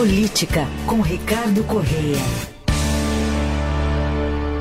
Política, com Ricardo Correia.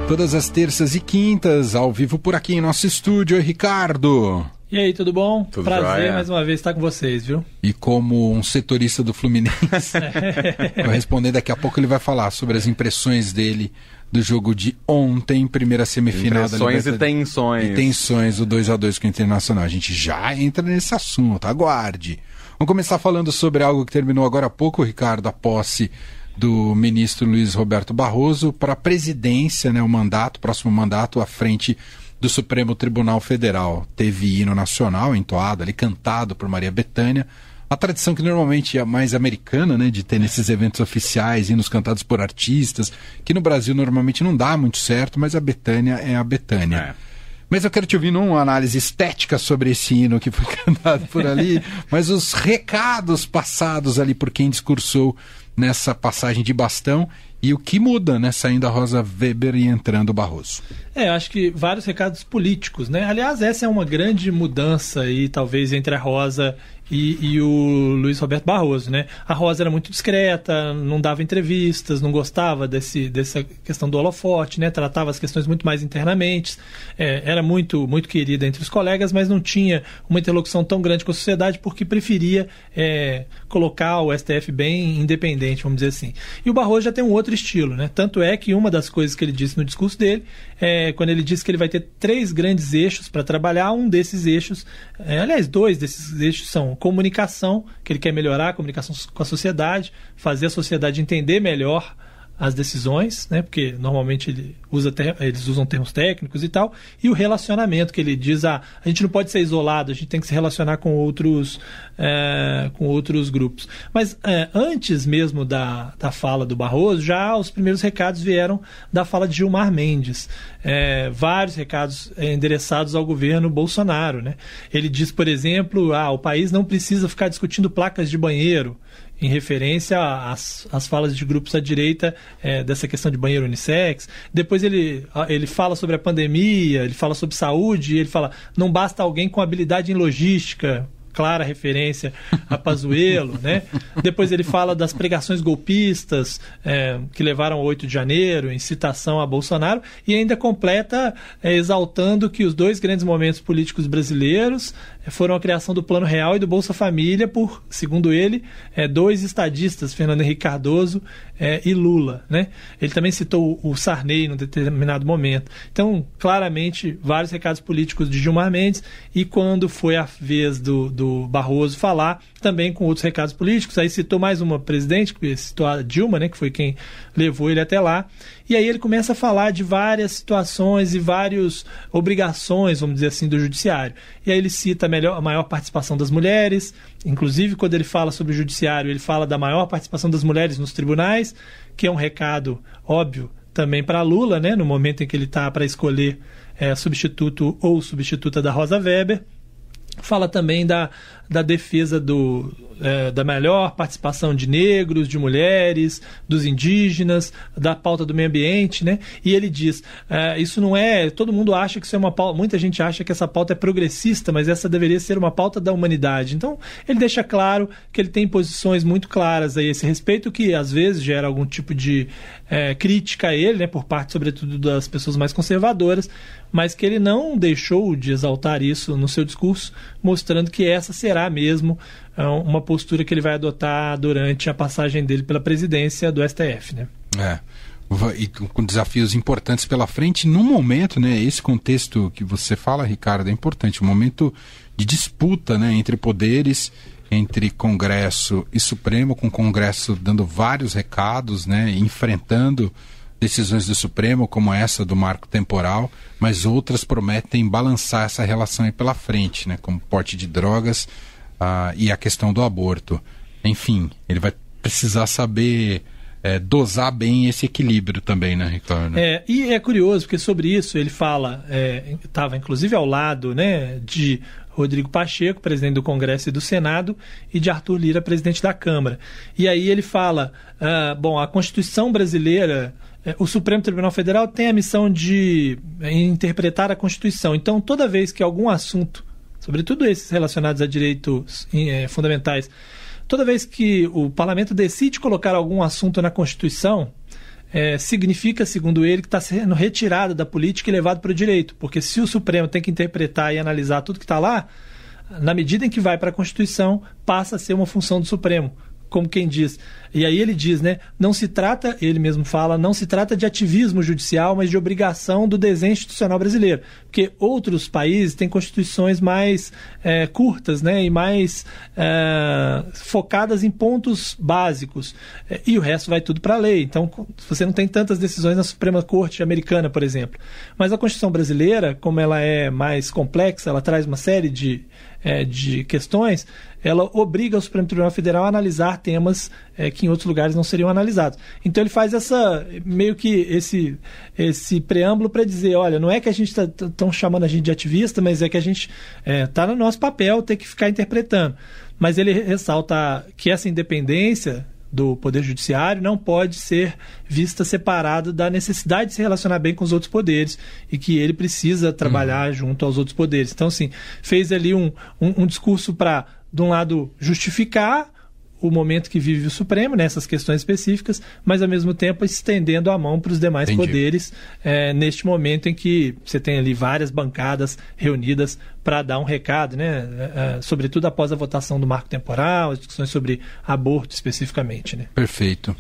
Todas as terças e quintas, ao vivo por aqui em nosso estúdio. Oi, Ricardo. E aí, tudo bom? Tudo Prazer jóia. mais uma vez estar com vocês, viu? E como um setorista do Fluminense, vai responder daqui a pouco, ele vai falar sobre as impressões dele do jogo de ontem, primeira semifinal Impressões da e Libertadores. tensões. E tensões, o 2 a 2 com o Internacional. A gente já entra nesse assunto, aguarde. Vamos começar falando sobre algo que terminou agora há pouco, Ricardo, a posse do ministro Luiz Roberto Barroso para a presidência, né, o mandato, próximo mandato à frente do Supremo Tribunal Federal. Teve hino nacional entoado ali, cantado por Maria Bethânia. A tradição que normalmente é mais americana, né, de ter nesses eventos oficiais hinos cantados por artistas, que no Brasil normalmente não dá muito certo, mas a Betânia é a Betânia. É. Mas eu quero te ouvir numa análise estética sobre esse hino que foi cantado por ali, mas os recados passados ali por quem discursou nessa passagem de bastão e o que muda, né, saindo a Rosa Weber e entrando o Barroso. É, acho que vários recados políticos, né? Aliás, essa é uma grande mudança aí, talvez, entre a Rosa e, e, o Luiz Roberto Barroso, né? A Rosa era muito discreta, não dava entrevistas, não gostava desse, dessa questão do holofote, né? Tratava as questões muito mais internamente, é, era muito, muito querida entre os colegas, mas não tinha uma interlocução tão grande com a sociedade porque preferia é, colocar o STF bem independente, vamos dizer assim. E o Barroso já tem um outro estilo, né? Tanto é que uma das coisas que ele disse no discurso dele é quando ele disse que ele vai ter três grandes eixos para trabalhar, um desses eixos, é, aliás, dois desses eixos são comunicação, que ele quer melhorar a comunicação com a sociedade, fazer a sociedade entender melhor as decisões, né? Porque normalmente ele usa ter, eles usam termos técnicos e tal, e o relacionamento que ele diz ah, a gente não pode ser isolado, a gente tem que se relacionar com outros é, com outros grupos. Mas é, antes mesmo da, da fala do Barroso, já os primeiros recados vieram da fala de Gilmar Mendes, é, vários recados endereçados ao governo Bolsonaro, né? Ele diz, por exemplo, ah, o país não precisa ficar discutindo placas de banheiro em referência às, às falas de grupos à direita é, dessa questão de banheiro unissex. Depois ele, ele fala sobre a pandemia, ele fala sobre saúde, ele fala não basta alguém com habilidade em logística, clara referência a Pazuello, né? Depois ele fala das pregações golpistas é, que levaram ao 8 de janeiro, em citação a Bolsonaro, e ainda completa é, exaltando que os dois grandes momentos políticos brasileiros foram a criação do Plano Real e do Bolsa Família por, segundo ele, é, dois estadistas, Fernando Henrique Cardoso é, e Lula. Né? Ele também citou o Sarney num determinado momento. Então, claramente, vários recados políticos de Gilmar Mendes e quando foi a vez do, do Barroso falar, também com outros recados políticos. Aí citou mais uma presidente, citou a Dilma, né, que foi quem levou ele até lá. E aí ele começa a falar de várias situações e várias obrigações, vamos dizer assim, do judiciário. E aí ele cita a, melhor, a maior participação das mulheres, inclusive quando ele fala sobre o judiciário, ele fala da maior participação das mulheres nos tribunais, que é um recado óbvio também para Lula, né, no momento em que ele está para escolher é, substituto ou substituta da Rosa Weber. Fala também da, da defesa do, é, da melhor participação de negros, de mulheres, dos indígenas, da pauta do meio ambiente, né? E ele diz: é, isso não é. Todo mundo acha que isso é uma pauta. Muita gente acha que essa pauta é progressista, mas essa deveria ser uma pauta da humanidade. Então, ele deixa claro que ele tem posições muito claras a esse respeito, que às vezes gera algum tipo de é, crítica a ele, né? Por parte, sobretudo, das pessoas mais conservadoras, mas que ele não deixou de exaltar isso no seu discurso, mostrando que essa será mesmo uma postura que ele vai adotar durante a passagem dele pela presidência do STF, né? É. E com desafios importantes pela frente, num momento, né? Esse contexto que você fala, Ricardo, é importante, um momento de disputa, né, entre poderes, entre Congresso e Supremo, com o Congresso dando vários recados, né, enfrentando decisões do Supremo, como essa do marco temporal, mas outras prometem balançar essa relação aí pela frente, né, como porte de drogas uh, e a questão do aborto. Enfim, ele vai precisar saber é, dosar bem esse equilíbrio também, né, Ricardo? É, e é curioso, porque sobre isso ele fala, estava é, inclusive ao lado né, de Rodrigo Pacheco, presidente do Congresso e do Senado, e de Arthur Lira, presidente da Câmara. E aí ele fala: ah, bom, a Constituição brasileira. É, O Supremo Tribunal Federal tem a missão de é, interpretar a Constituição. Então, toda vez que algum assunto, sobretudo esses relacionados a direitos é, fundamentais, toda vez que o parlamento decide colocar algum assunto na Constituição, é, significa, segundo ele, que está sendo retirado da política e levado para o direito. Porque se o Supremo tem que interpretar e analisar tudo que está lá, na medida em que vai para a Constituição, passa a ser uma função do Supremo como quem diz. E aí ele diz, né? Não se trata, ele mesmo fala, não se trata de ativismo judicial, mas de obrigação do desenho institucional brasileiro. Porque outros países têm constituições mais é, curtas, né? E mais é, focadas em pontos básicos. É, e o resto vai tudo para a lei. Então, você não tem tantas decisões na Suprema Corte americana, por exemplo. Mas a Constituição brasileira, como ela é mais complexa, ela traz uma série de é, de questões, ela obriga o Supremo Tribunal Federal a analisar temas é, que em outros lugares não seriam analisados. Então ele faz essa meio que esse esse preâmbulo para dizer, olha, não é que a gente está tão chamando a gente de ativista, mas é que a gente está é, tá no nosso papel ter que ficar interpretando. Mas ele ressalta que essa independência do Poder Judiciário não pode ser vista separado da necessidade de se relacionar bem com os outros poderes e que ele precisa trabalhar uhum. junto aos outros poderes. Então, assim, fez ali um, um, um discurso para, de um lado, justificar o momento que vive o Supremo, nessas né, questões específicas, mas ao mesmo tempo estendendo a mão para os demais Entendi. poderes é, neste momento em que você tem ali várias bancadas reunidas para dar um recado, né, é, é, sobretudo após a votação do marco temporal, as discussões sobre aborto especificamente. Né. Perfeito.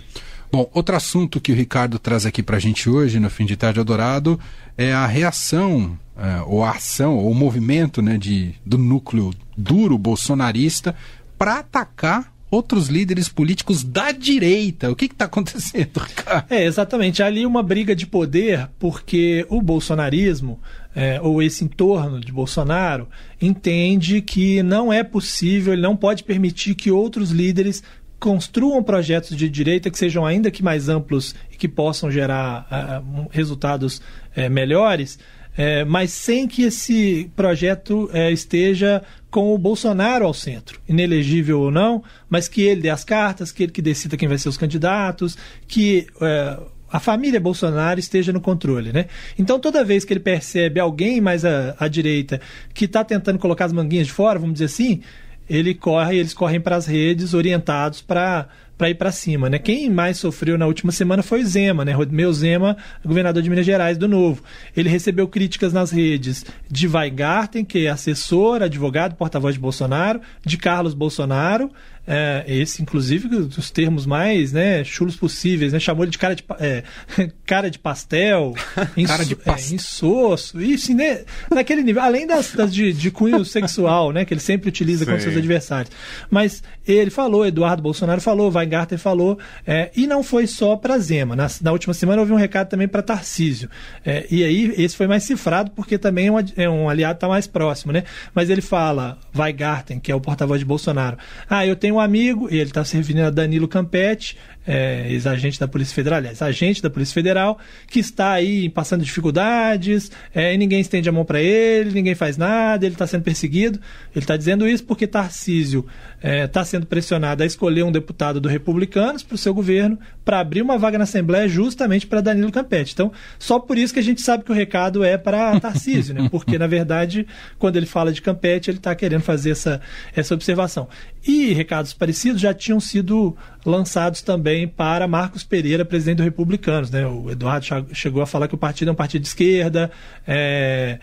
Bom, outro assunto que o Ricardo traz aqui para a gente hoje, no Fim de Tarde Adorado, é a reação, é, ou a ação, ou o movimento né, de, do núcleo duro bolsonarista para atacar outros líderes políticos da direita. O que está acontecendo, cara? É, exatamente. Ali uma briga de poder, porque o bolsonarismo, é, ou esse entorno de Bolsonaro, entende que não é possível, ele não pode permitir que outros líderes construam projetos de direita que sejam ainda que mais amplos e que possam gerar uh, resultados uh, melhores é, mas sem que esse projeto é, esteja com o Bolsonaro ao centro, inelegível ou não, mas que ele dê as cartas, que ele que decida quem vai ser os candidatos, que é, a família Bolsonaro esteja no controle, né? Então toda vez que ele percebe alguém mais à, à direita que está tentando colocar as manguinhas de fora, vamos dizer assim, ele corre, eles correm para as redes orientados para para ir para cima, né? Quem mais sofreu na última semana foi o Zema, né? Meu Zema, governador de Minas Gerais do Novo. Ele recebeu críticas nas redes de Weigarten, que é assessor, advogado, porta-voz de Bolsonaro, de Carlos Bolsonaro, é, esse, inclusive, dos termos mais né, chulos possíveis, né? Chamou ele de cara de, é, cara de pastel, cara de. É, insosso, isso, né, naquele nível, além das, das de, de, cunho sexual, né? Que ele sempre utiliza Sim. contra seus adversários. Mas ele falou, Eduardo Bolsonaro falou, Weingarten falou, é, e não foi só para Zema. Na, na, última semana houve um recado também para Tarcísio. É, e aí, esse foi mais cifrado, porque também é um, é um aliado está mais próximo, né? Mas ele fala, Weingarten, que é o porta-voz de Bolsonaro, ah, eu tenho um amigo, e ele está se referindo a Danilo Campetti, é, ex-agente da Polícia Federal, aliás, agente da Polícia Federal, que está aí passando dificuldades, é, e ninguém estende a mão para ele, ninguém faz nada, ele está sendo perseguido. Ele está dizendo isso porque Tarcísio está é, tá sendo pressionado a escolher um deputado do Republicanos para o seu governo para abrir uma vaga na Assembleia justamente para Danilo Campetti. Então, só por isso que a gente sabe que o recado é para Tarcísio, né? porque, na verdade, quando ele fala de Campetti, ele está querendo fazer essa, essa observação. E recados parecidos já tinham sido lançados também para Marcos Pereira, presidente do Republicanos. Né? O Eduardo chegou a falar que o partido é um partido de esquerda. É...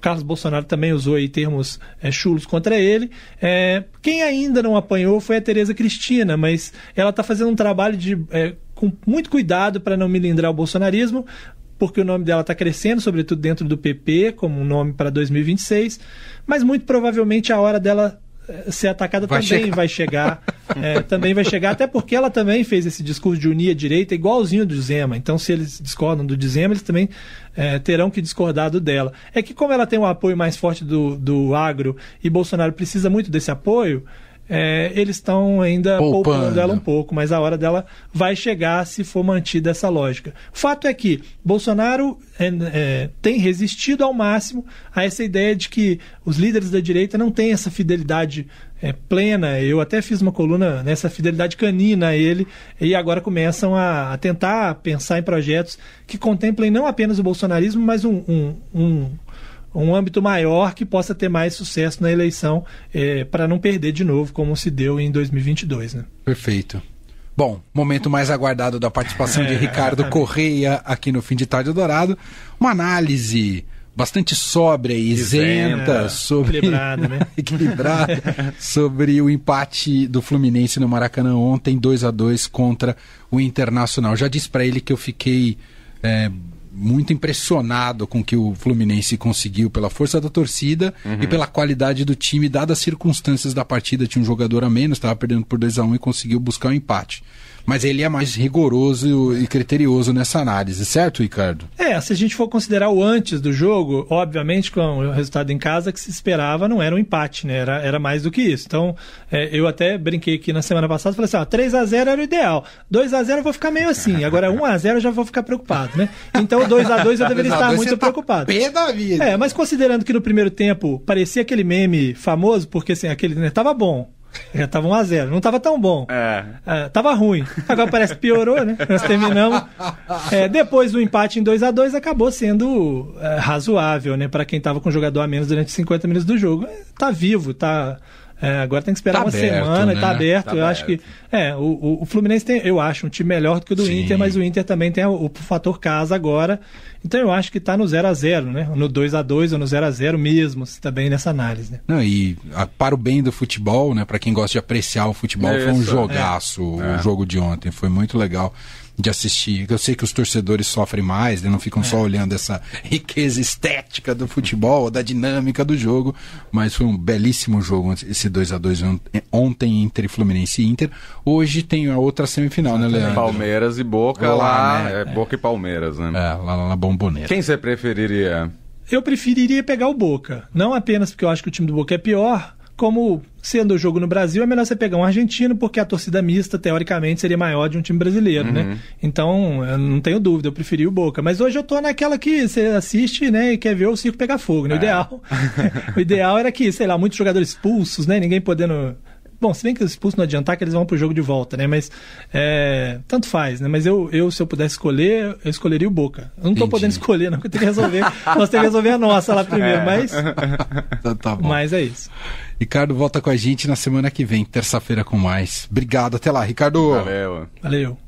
Carlos Bolsonaro também usou aí termos é, chulos contra ele. É, quem ainda não apanhou foi a Tereza Cristina, mas ela está fazendo um trabalho de, é, com muito cuidado para não milindrar o bolsonarismo, porque o nome dela está crescendo, sobretudo dentro do PP, como um nome para 2026, mas muito provavelmente a hora dela ser atacada vai também chegar. vai chegar. É, também vai chegar, até porque ela também fez esse discurso de unir a direita igualzinho do Zema. Então, se eles discordam do Zema, eles também é, terão que discordar do dela. É que, como ela tem um apoio mais forte do, do agro e Bolsonaro precisa muito desse apoio, é, eles estão ainda poupando. poupando ela um pouco, mas a hora dela vai chegar se for mantida essa lógica. O fato é que Bolsonaro é, é, tem resistido ao máximo a essa ideia de que os líderes da direita não têm essa fidelidade é, plena. Eu até fiz uma coluna nessa fidelidade canina a ele, e agora começam a, a tentar pensar em projetos que contemplem não apenas o bolsonarismo, mas um, um, um um âmbito maior que possa ter mais sucesso na eleição é, para não perder de novo, como se deu em 2022. Né? Perfeito. Bom, momento mais aguardado da participação de Ricardo Correia aqui no Fim de Tarde Dourado. Uma análise bastante sóbria e isenta sobre equilibrada, né? equilibrada sobre o empate do Fluminense no Maracanã ontem 2 a 2 contra o Internacional. Já disse para ele que eu fiquei é, muito impressionado com o que o Fluminense conseguiu pela força da torcida uhum. e pela qualidade do time, dadas as circunstâncias da partida. Tinha um jogador a menos, estava perdendo por 2 a 1 um, e conseguiu buscar o um empate mas ele é mais rigoroso e criterioso nessa análise, certo, Ricardo? É, se a gente for considerar o antes do jogo, obviamente com o resultado em casa que se esperava não era um empate, né? Era, era mais do que isso. Então, é, eu até brinquei aqui na semana passada, falei assim, ó, 3 a 0 era o ideal. 2 a 0 eu vou ficar meio assim, agora 1 a 0 eu já vou ficar preocupado, né? Então, 2 a 2 eu deveria estar muito tá preocupado. Pé da vida. É, mas considerando que no primeiro tempo parecia aquele meme famoso, porque assim, aquele, né, tava bom. Já tava 1x0. Não tava tão bom. É. é. Tava ruim. Agora parece que piorou, né? Nós terminamos. É, depois do empate em 2 a 2 acabou sendo é, razoável, né? Para quem tava com o jogador a menos durante 50 minutos do jogo. Tá vivo, tá é, agora tem que esperar tá uma aberto, semana né? e tá aberto. Tá eu aberto. acho que. É, o, o, Fluminense tem, eu acho, um time melhor do que o do Sim. Inter, mas o Inter também tem o, o fator casa agora. Então eu acho que tá no 0 a 0 né? No 2 a 2 ou no 0 a 0 mesmo, também nessa análise, né? Não, e a, para o bem do futebol, né? Para quem gosta de apreciar o futebol, é foi um jogaço é. o jogo de ontem. Foi muito legal de assistir. Eu sei que os torcedores sofrem mais, né? não ficam é. só olhando essa riqueza estética do futebol, da dinâmica do jogo, mas foi um belíssimo jogo esse 2 a 2 ontem entre Fluminense e Inter. Hoje tem a outra semifinal, né, Leandro? Palmeiras e Boca lá, lá né? É, Boca e Palmeiras, né? É, lá, lá na Bomboneira. Quem você preferiria? Eu preferiria pegar o Boca. Não apenas porque eu acho que o time do Boca é pior, como sendo o jogo no Brasil, é melhor você pegar um argentino, porque a torcida mista, teoricamente, seria maior de um time brasileiro, né? uhum. né? Então, eu não tenho dúvida, eu preferi o Boca. Mas hoje eu tô naquela que você assiste, né, e quer ver o circo pegar fogo, né? O é. ideal, o ideal era que, sei lá, muitos jogadores expulsos, né? Ninguém podendo Bom, se bem que os expulsos não adiantar que eles vão pro jogo de volta, né? Mas é, tanto faz, né? Mas eu, eu, se eu pudesse escolher, eu escolheria o Boca. Eu não tô Entendi. podendo escolher, não, porque eu tenho que resolver. nós temos que resolver a nossa lá primeiro, é. mas. Então tá bom. Mas é isso. Ricardo volta com a gente na semana que vem, terça-feira com mais. Obrigado, até lá, Ricardo. Valeu. Valeu.